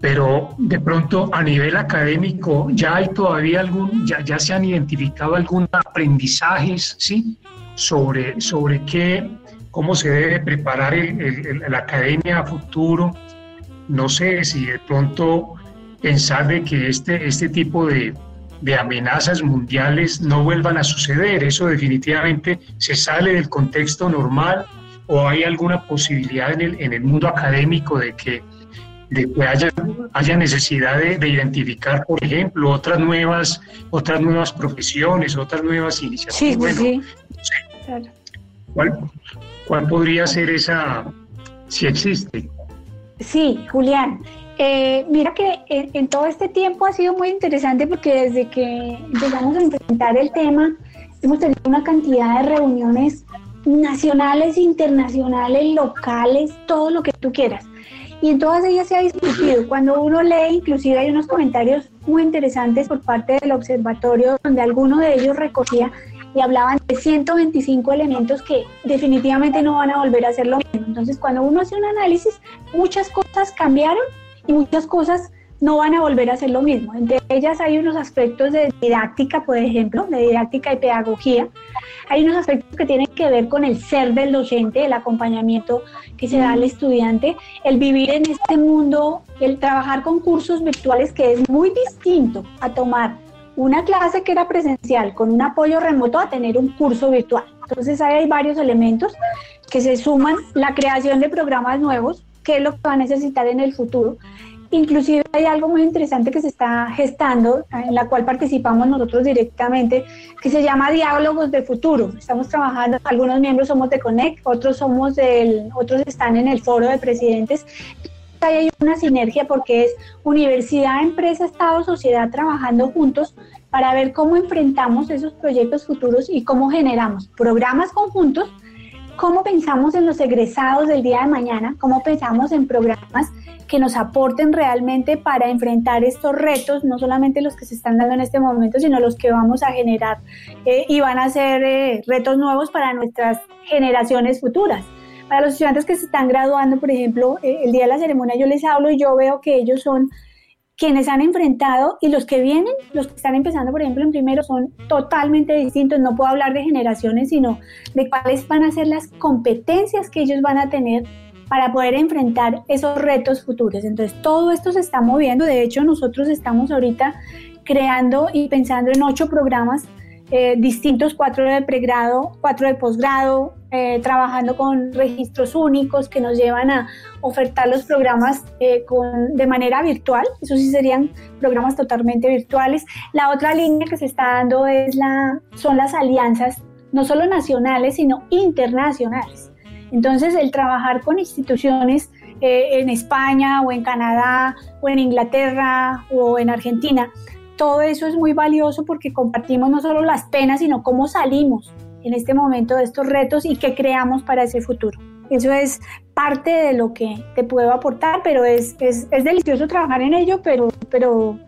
Pero de pronto a nivel académico ya hay todavía algún, ya se han identificado algunos aprendizajes, ¿sí? Sobre, sobre qué, cómo se debe preparar la academia a futuro, no sé si de pronto pensar de que este, este tipo de, amenazas mundiales no vuelvan a suceder. Eso definitivamente se sale del contexto normal o hay alguna posibilidad en el, en el mundo académico de que, de que haya, haya necesidad de, identificar, por ejemplo, otras nuevas, otras nuevas profesiones, otras nuevas iniciativas.
Sí,
¿cuál, ¿Cuál podría ser esa, si existe?
Sí, Julián. Eh, mira que en, todo este tiempo ha sido muy interesante porque desde que empezamos a enfrentar el tema, hemos tenido una cantidad de reuniones nacionales, internacionales, locales, todo lo que tú quieras. Y en todas ellas se ha discutido. Cuando uno lee, inclusive hay unos comentarios muy interesantes por parte del observatorio donde alguno de ellos recogía y hablaban de 125 elementos que definitivamente no van a volver a ser lo mismo. Entonces, cuando uno hace un análisis, muchas cosas cambiaron y muchas cosas no van a volver a ser lo mismo. Entre ellas hay unos aspectos de didáctica, por ejemplo, de didáctica y pedagogía. Hay unos aspectos que tienen que ver con el ser del docente, el acompañamiento que se da al estudiante, el vivir en este mundo, el trabajar con cursos virtuales que es muy distinto a tomar una clase que era presencial con un apoyo remoto a tener un curso virtual. Entonces hay varios elementos que se suman, la creación de programas nuevos, que es lo que va a necesitar en el futuro. Inclusive hay algo muy interesante que se está gestando, en la cual participamos nosotros directamente, que se llama Diálogos de Futuro. Estamos trabajando, algunos miembros somos de Conect, otros somos del, otros están en el foro de presidentes hay una sinergia porque es universidad, empresa, Estado, sociedad trabajando juntos para ver cómo enfrentamos esos proyectos futuros y cómo generamos programas conjuntos, cómo pensamos en los egresados del día de mañana, cómo pensamos en programas que nos aporten realmente para enfrentar estos retos, no solamente los que se están dando en este momento, sino los que vamos a generar eh, y van a ser eh, retos nuevos para nuestras generaciones futuras. Para los estudiantes que se están graduando, por ejemplo, eh, el día de la ceremonia yo les hablo y yo veo que ellos son quienes han enfrentado y los que vienen, los que están empezando, por ejemplo, en primero, son totalmente distintos. No puedo hablar de generaciones, sino de cuáles van a ser las competencias que ellos van a tener para poder enfrentar esos retos futuros. Entonces, todo esto se está moviendo. De hecho, nosotros estamos ahorita creando y pensando en ocho programas eh, distintos, cuatro de pregrado, cuatro de posgrado, eh, trabajando con registros únicos que nos llevan a ofertar los programas eh, con, de manera virtual. Eso sí serían programas totalmente virtuales. La otra línea que se está dando es la, son las alianzas, no solo nacionales, sino internacionales. Entonces, el trabajar con instituciones en España o en Canadá o en Inglaterra o en Argentina todo eso es muy valioso porque compartimos no solo las penas, sino cómo salimos en este momento de estos retos y qué creamos para ese futuro. Eso es parte de lo que te puedo aportar, pero es, es, es delicioso trabajar en ello, pero, pero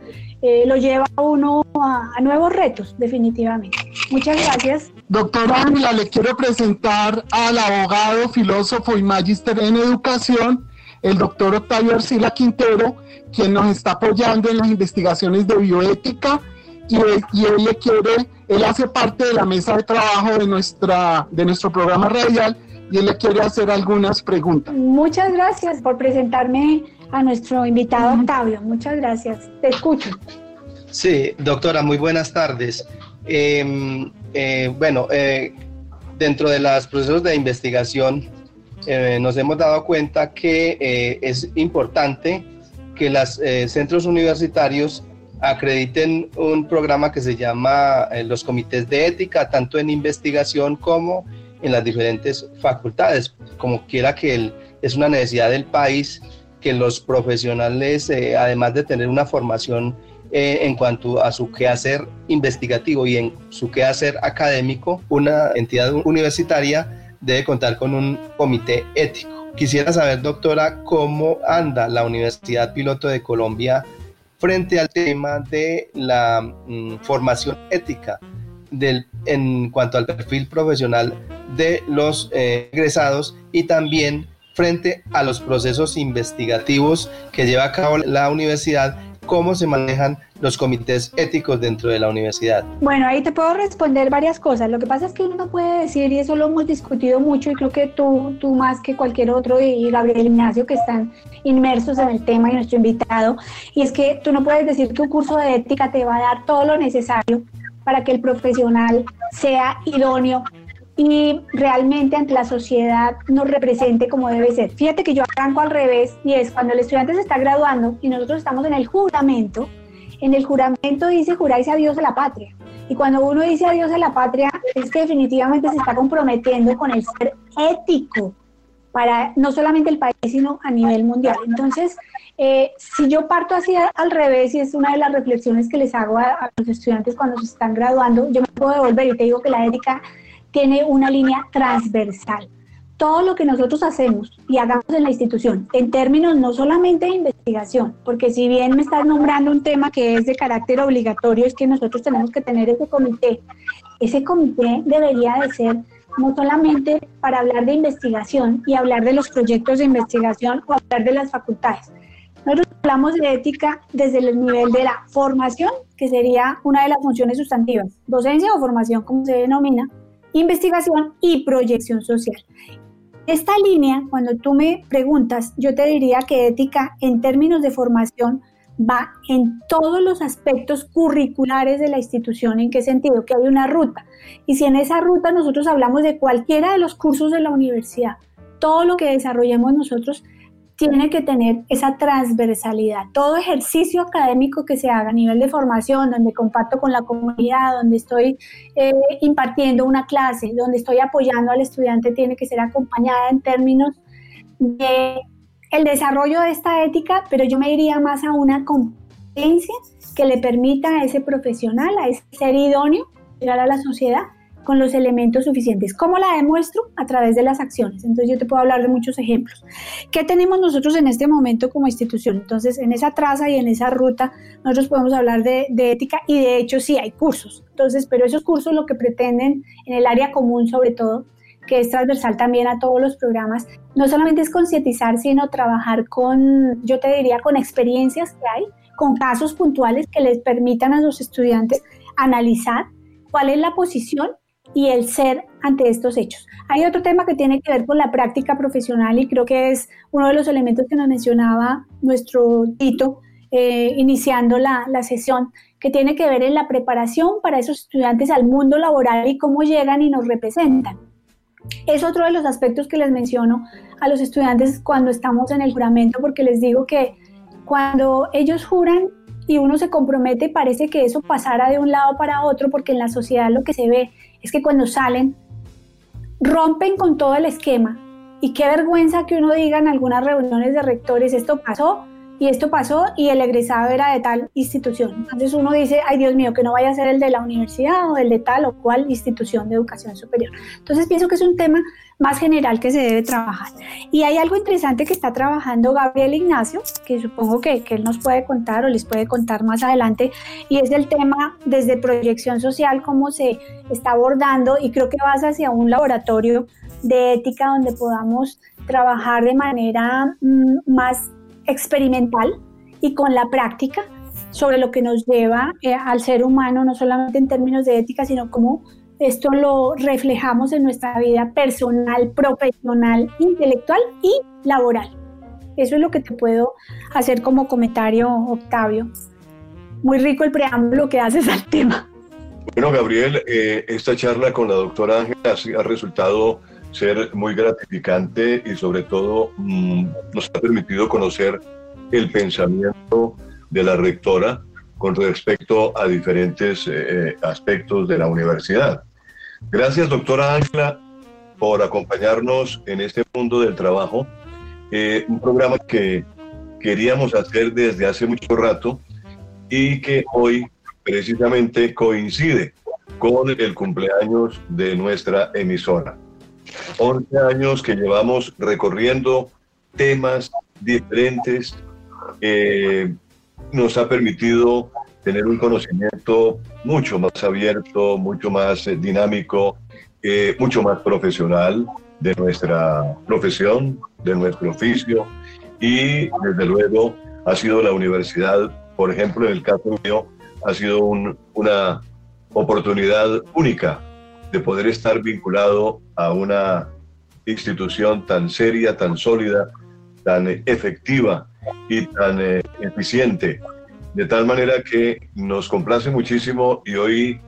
eh, lo lleva uno a, a nuevos retos, definitivamente. Muchas gracias
Doctora Ángela, le quiero presentar al abogado, filósofo y magíster en educación, el doctor Octavio Arcila Quintero, quien nos está apoyando en las investigaciones de bioética y, y él le quiere, él hace parte de la mesa de trabajo de, nuestra, de nuestro programa radial y él le quiere hacer algunas preguntas.
Muchas gracias por presentarme a nuestro invitado Octavio. Muchas gracias. Te escucho.
Sí, doctora, muy buenas tardes. Em, eh, bueno, eh, dentro de los procesos de investigación eh, nos hemos dado cuenta que es importante que los centros universitarios acrediten un programa que se llama los comités de ética, tanto en investigación como en las diferentes facultades, como quiera que es una necesidad del país que los profesionales, además de tener una formación eh, en cuanto a su quehacer investigativo y en su quehacer académico, una entidad universitaria debe contar con un comité ético. Quisiera saber, doctora, cómo anda la Universidad Piloto de Colombia frente al tema de la mm, formación ética del, en cuanto al perfil profesional de los eh, egresados y también frente a los procesos investigativos que lleva a cabo la universidad cómo se manejan los comités éticos dentro de la universidad?
Bueno, ahí te puedo responder varias cosas. Lo que pasa es que uno no puede decir, y eso lo hemos discutido mucho, y creo que tú, tú más que cualquier otro, y Gabriel Ignacio, que están inmersos en el tema, y nuestro invitado, y es que tú no puedes decir que un curso de ética te va a dar todo lo necesario para que el profesional sea idóneo y realmente ante la sociedad nos represente como debe ser. Fíjate que yo arranco al revés y es cuando el estudiante se está graduando y nosotros estamos en el juramento, en el juramento dice juráis a Dios a la patria. Y cuando uno dice adiós a la patria es que definitivamente se está comprometiendo con el ser ético para no solamente el país, sino a nivel mundial. Entonces, eh, si yo parto así al revés, y es una de las reflexiones que les hago a los estudiantes cuando se están graduando, yo me puedo devolver y te digo que la ética tiene una línea transversal. Todo lo que nosotros hacemos y hagamos en la institución, en términos no solamente de investigación, porque si bien me estás nombrando un tema que es de carácter obligatorio, es que nosotros tenemos que tener ese comité. Ese comité debería de ser no solamente para hablar de investigación y hablar de los proyectos de investigación o hablar de las facultades. Nosotros hablamos de ética desde el nivel de la formación, que sería una de las funciones sustantivas, docencia o formación como se denomina, investigación y proyección social. Esta línea, cuando tú me preguntas, yo te diría que ética en términos de formación va en todos los aspectos curriculares de la institución. ¿En qué sentido? Que hay una ruta. Y si en esa ruta nosotros hablamos de cualquiera de los cursos de la universidad, todo lo que desarrollemos nosotros tiene que tener esa transversalidad. Todo ejercicio académico que se haga a nivel de formación, donde comparto con la comunidad, donde estoy eh, impartiendo una clase, donde estoy apoyando al estudiante, tiene que ser acompañada en términos de el desarrollo de esta ética, pero yo me iría más a una competencia que le permita a ese profesional, a ese ser idóneo, llegar a la sociedad con los elementos suficientes. ¿Cómo la demuestro? A través de las acciones. Entonces yo te puedo hablar de muchos ejemplos. ¿Qué tenemos nosotros en este momento como institución? Entonces en esa traza y en esa ruta nosotros podemos hablar de, de ética y de hecho sí hay cursos. Entonces, pero esos cursos lo que pretenden en el área común sobre todo que es transversal también a todos los programas, no solamente es concientizar, sino trabajar con, yo te diría, con experiencias que hay, con casos puntuales que les permitan a los estudiantes analizar cuál es la posición y el ser ante estos hechos. Hay otro tema que tiene que ver con la práctica profesional y creo que es uno de los elementos que nos mencionaba nuestro Tito eh, iniciando la, la sesión, que tiene que ver en la preparación para esos estudiantes al mundo laboral y cómo llegan y nos representan. Es otro de los aspectos que les menciono a los estudiantes cuando estamos en el juramento, porque les digo que cuando ellos juran y uno se compromete, parece que eso pasara de un lado para otro, porque en la sociedad lo que se ve es que cuando salen rompen con todo el esquema. Y qué vergüenza que uno diga en algunas reuniones de rectores, esto pasó, y esto pasó y el egresado era de tal institución. Entonces uno dice, ay Dios mío, que no vaya a ser el de la universidad o el de tal o cual institución de educación superior. Entonces pienso que es un tema más general que se debe trabajar. Y hay algo interesante que está trabajando Gabriel Ignacio, que supongo que, él nos puede contar o les puede contar más adelante, y es el tema desde proyección social, cómo se está abordando, y creo que vas hacia un laboratorio de ética donde podamos trabajar de manera mm, más experimental y con la práctica sobre lo que nos lleva eh, al ser humano, no solamente en términos de ética, sino cómo esto lo reflejamos en nuestra vida personal, profesional, intelectual y laboral. Eso es lo que te puedo hacer como comentario, Octavio. Muy rico el preámbulo que haces al tema.
Bueno, Gabriel, eh, esta charla con la doctora Ángela ha resultado ser muy gratificante y sobre todo mm, nos ha permitido conocer el pensamiento de la rectora con respecto a diferentes eh, eh, aspectos de la universidad. Gracias, doctora Ángela, por acompañarnos en este mundo del trabajo, eh, un programa que queríamos hacer desde hace mucho rato y que hoy precisamente coincide con el cumpleaños de nuestra emisora. 11 años que llevamos recorriendo temas diferentes, eh, nos ha permitido tener un conocimiento mucho más abierto, mucho más eh, dinámico, eh, mucho más profesional de nuestra profesión, de nuestro oficio. Y desde luego ha sido la universidad, por ejemplo, en el caso mío, ha sido una oportunidad única de poder estar vinculado a una institución tan seria, tan sólida, tan efectiva y tan eh, eficiente. De tal manera que nos complace muchísimo y hoy,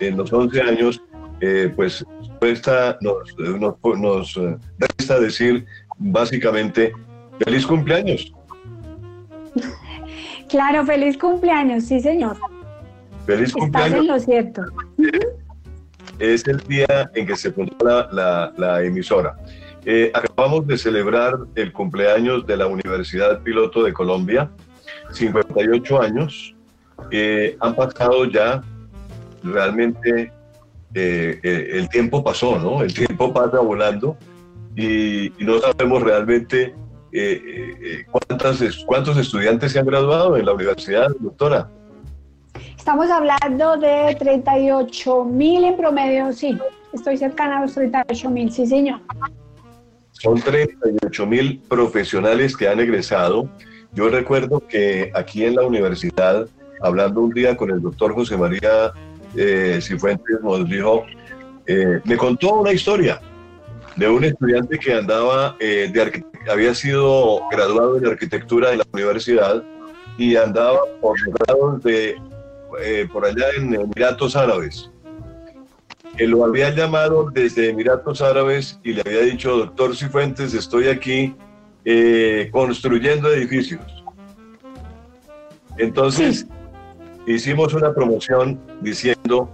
en los 11 años, eh, pues nos, nos, nos eh, resta decir básicamente feliz cumpleaños.
Claro, feliz cumpleaños, sí señor.
Feliz cumpleaños.
Estás en lo cierto
es el día en que se fundó la, emisora. Eh, acabamos de celebrar el cumpleaños de la Universidad Piloto de Colombia, 58 años. Eh, han pasado ya realmente, eh, el tiempo pasó, ¿no? El tiempo pasa volando y, no sabemos realmente cuántos estudiantes se han graduado en la universidad, doctora.
Estamos hablando de 38 mil en promedio, sí. Estoy cercana a los 38 mil, sí, señor.
Son 38 mil profesionales que han egresado. Yo recuerdo que aquí en la universidad, hablando un día con el doctor José María eh, Cifuentes, nos dijo, eh, me contó una historia de un estudiante que andaba, eh, de había sido graduado en arquitectura en la universidad y andaba por grados de eh, por allá en Emiratos Árabes. Que lo había llamado desde Emiratos Árabes y le había dicho, doctor Cifuentes, estoy aquí eh, construyendo edificios. Entonces, hicimos una promoción diciendo,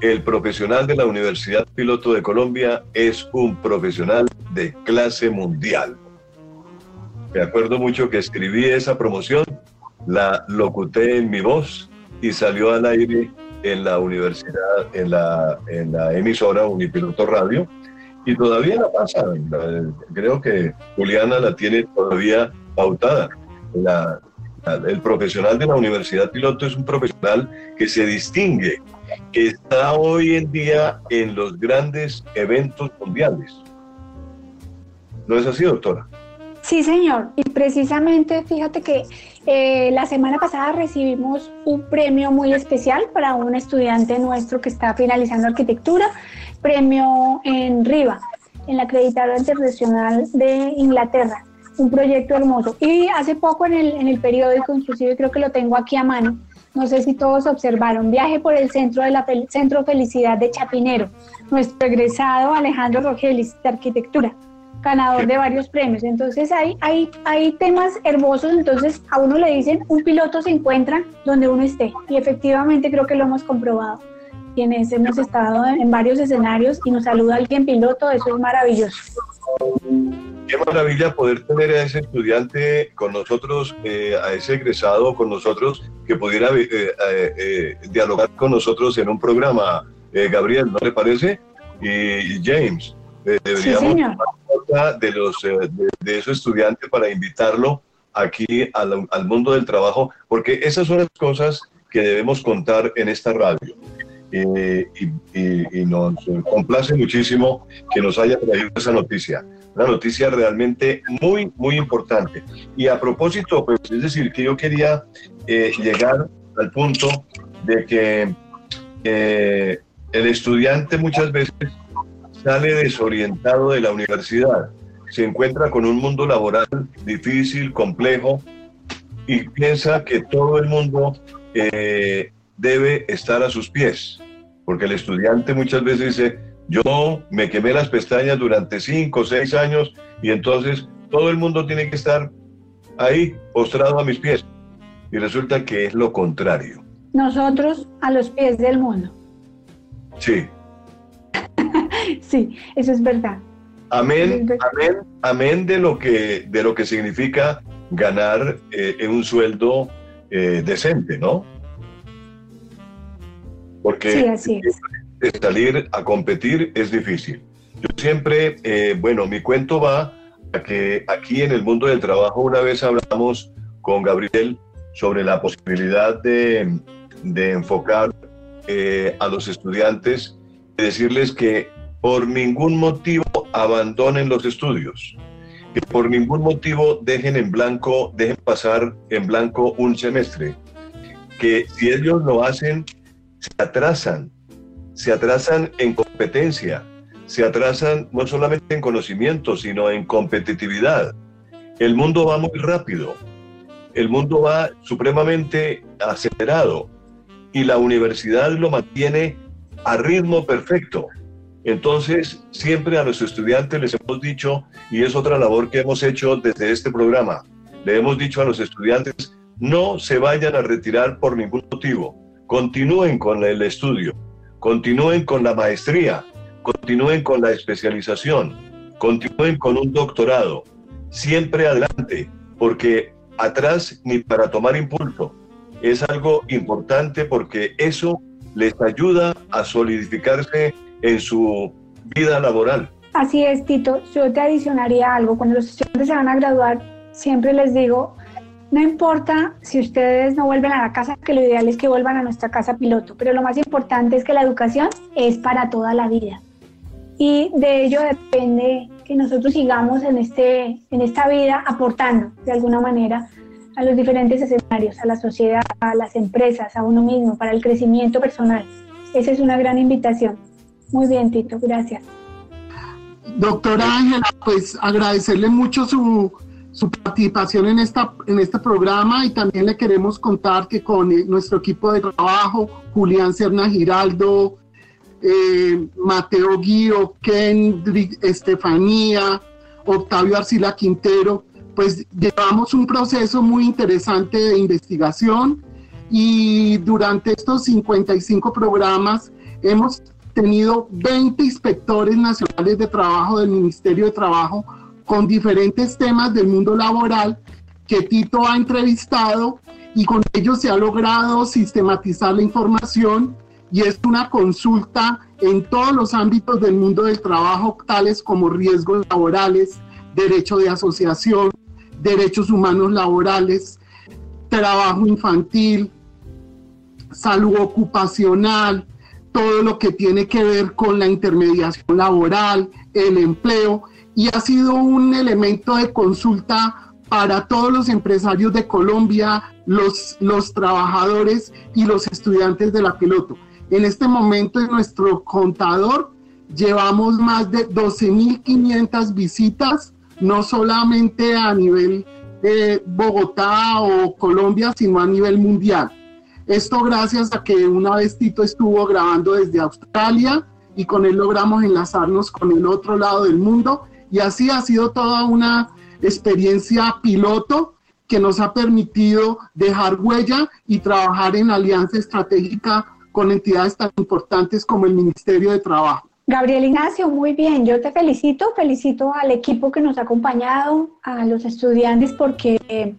el profesional de la Universidad Piloto de Colombia es un profesional de clase mundial. Me acuerdo mucho que escribí esa promoción, la locuté en mi voz y salió al aire en la universidad, en la, en la emisora Unipiloto Radio, y todavía la pasa. Creo que Juliana la tiene todavía pautada. el profesional de la Universidad Piloto es un profesional que se distingue, que está hoy en día en los grandes eventos mundiales. ¿No es así, doctora?
Sí, señor. Y precisamente, fíjate que eh, la semana pasada recibimos un premio muy especial para un estudiante nuestro que está finalizando arquitectura, premio en RIVA, en la Acreditadora Internacional de Inglaterra. Un proyecto hermoso. Y hace poco en el, en el periódico, inclusive creo que lo tengo aquí a mano, no sé si todos observaron, viaje por el centro de la Centro Felicidad de Chapinero, nuestro egresado Alejandro Rogelis de Arquitectura ganador de varios premios. Entonces hay, hay, hay temas hermosos, entonces a uno le dicen, un piloto se encuentra donde uno esté. Y efectivamente creo que lo hemos comprobado. Quienes hemos estado en varios escenarios y nos saluda alguien piloto, eso es maravilloso.
qué maravilla poder tener a ese estudiante con nosotros, eh, a ese egresado con nosotros, que pudiera eh, dialogar con nosotros en un programa. Gabriel, ¿no le parece? Y, James, deberíamos sí, de, los, de, esos estudiantes para invitarlo aquí al, al mundo del trabajo, porque esas son las cosas que debemos contar en esta radio. y, nos complace muchísimo que nos haya traído esa noticia una noticia realmente muy, muy importante. Y a propósito, pues es decir, que yo quería eh, llegar al punto de que eh, el estudiante muchas veces sale desorientado de la universidad, se encuentra con un mundo laboral difícil, complejo, y piensa que todo el mundo eh, debe estar a sus pies, porque el estudiante muchas veces dice, yo me quemé las pestañas durante cinco o seis años y entonces todo el mundo tiene que estar ahí, postrado a mis pies. Y resulta que es lo contrario.
Nosotros a los pies del mundo.
Sí.
sí, eso es verdad.
Amén, amén, amén de lo que, de lo que significa ganar eh, un sueldo eh, decente, ¿no? Porque
sí, así es
salir a competir es difícil. Yo siempre, eh, bueno, mi cuento va a que aquí en el mundo del trabajo una vez hablamos con Gabriel sobre la posibilidad de, enfocar eh, a los estudiantes y decirles que por ningún motivo abandonen los estudios, que por ningún motivo dejen en blanco, dejen pasar en blanco un semestre, que si ellos lo hacen, se atrasan, se atrasan en competencia, se atrasan no solamente en conocimiento, sino en competitividad. El mundo va muy rápido, el mundo va supremamente acelerado y la universidad lo mantiene a ritmo perfecto. Entonces, siempre a los estudiantes les hemos dicho, y es otra labor que hemos hecho desde este programa, le hemos dicho a los estudiantes, no se vayan a retirar por ningún motivo, continúen con el estudio, continúen con la maestría, continúen con la especialización, continúen con un doctorado, siempre adelante, porque atrás ni para tomar impulso. Es algo importante porque eso les ayuda a solidificarse en su vida laboral.
Así es, Tito. Yo te adicionaría algo. Cuando los estudiantes se van a graduar, siempre les digo, no importa si ustedes no vuelven a la casa, que lo ideal es que vuelvan a nuestra casa piloto, pero lo más importante es que la educación es para toda la vida. Y de ello depende que nosotros sigamos en, este, en esta vida aportando de alguna manera a los diferentes escenarios, a la sociedad, a las empresas, a uno mismo, para el crecimiento personal. Esa es una gran invitación. Muy bien, Tito, gracias.
Doctora Ángela, pues agradecerle mucho su su participación en, esta, en este programa y también le queremos contar que con nuestro equipo de trabajo, Julián Serna Giraldo, eh, Mateo Guío, Kendrick, Estefanía, Octavio Arcila Quintero, pues llevamos un proceso muy interesante de investigación y durante estos 55 programas hemos tenido 20 inspectores nacionales de trabajo del Ministerio de Trabajo con diferentes temas del mundo laboral que Tito ha entrevistado y con ellos se ha logrado sistematizar la información y es una consulta en todos los ámbitos del mundo del trabajo, tales como riesgos laborales, derecho de asociación, derechos humanos laborales, trabajo infantil, salud ocupacional, todo lo que tiene que ver con la intermediación laboral, el empleo y ha sido un elemento de consulta para todos los empresarios de Colombia, los, los trabajadores y los estudiantes de la piloto. En este momento en nuestro contador llevamos más de 12.500 visitas, no solamente a nivel de Bogotá o Colombia, sino a nivel mundial. Esto gracias a que una vez Tito estuvo grabando desde Australia y con él logramos enlazarnos con el otro lado del mundo y así ha sido toda una experiencia piloto que nos ha permitido dejar huella y trabajar en alianza estratégica con entidades tan importantes como el Ministerio de Trabajo.
Gabriel Ignacio, muy bien, yo te felicito, felicito al equipo que nos ha acompañado, a los estudiantes porque eh,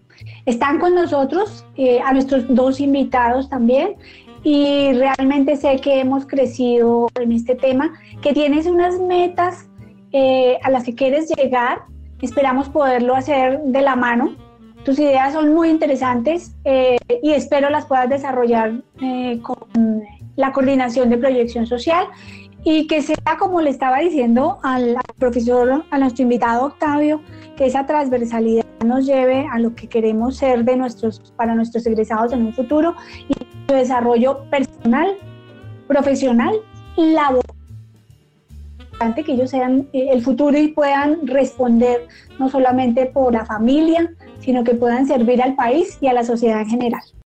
están con nosotros, eh, a nuestros dos invitados también, y realmente sé que hemos crecido en este tema, que tienes unas metas eh, a las que quieres llegar, esperamos poderlo hacer de la mano. Tus ideas son muy interesantes y espero las puedas desarrollar con la coordinación de proyección social y que sea, como le estaba diciendo al, profesor, a nuestro invitado Octavio, que esa transversalidad nos lleve a lo que queremos ser de nuestros, para nuestros egresados en un futuro y su desarrollo personal, profesional, laboral que ellos sean eh, el futuro y puedan responder no solamente por la familia, sino que puedan servir al país y a la sociedad en general.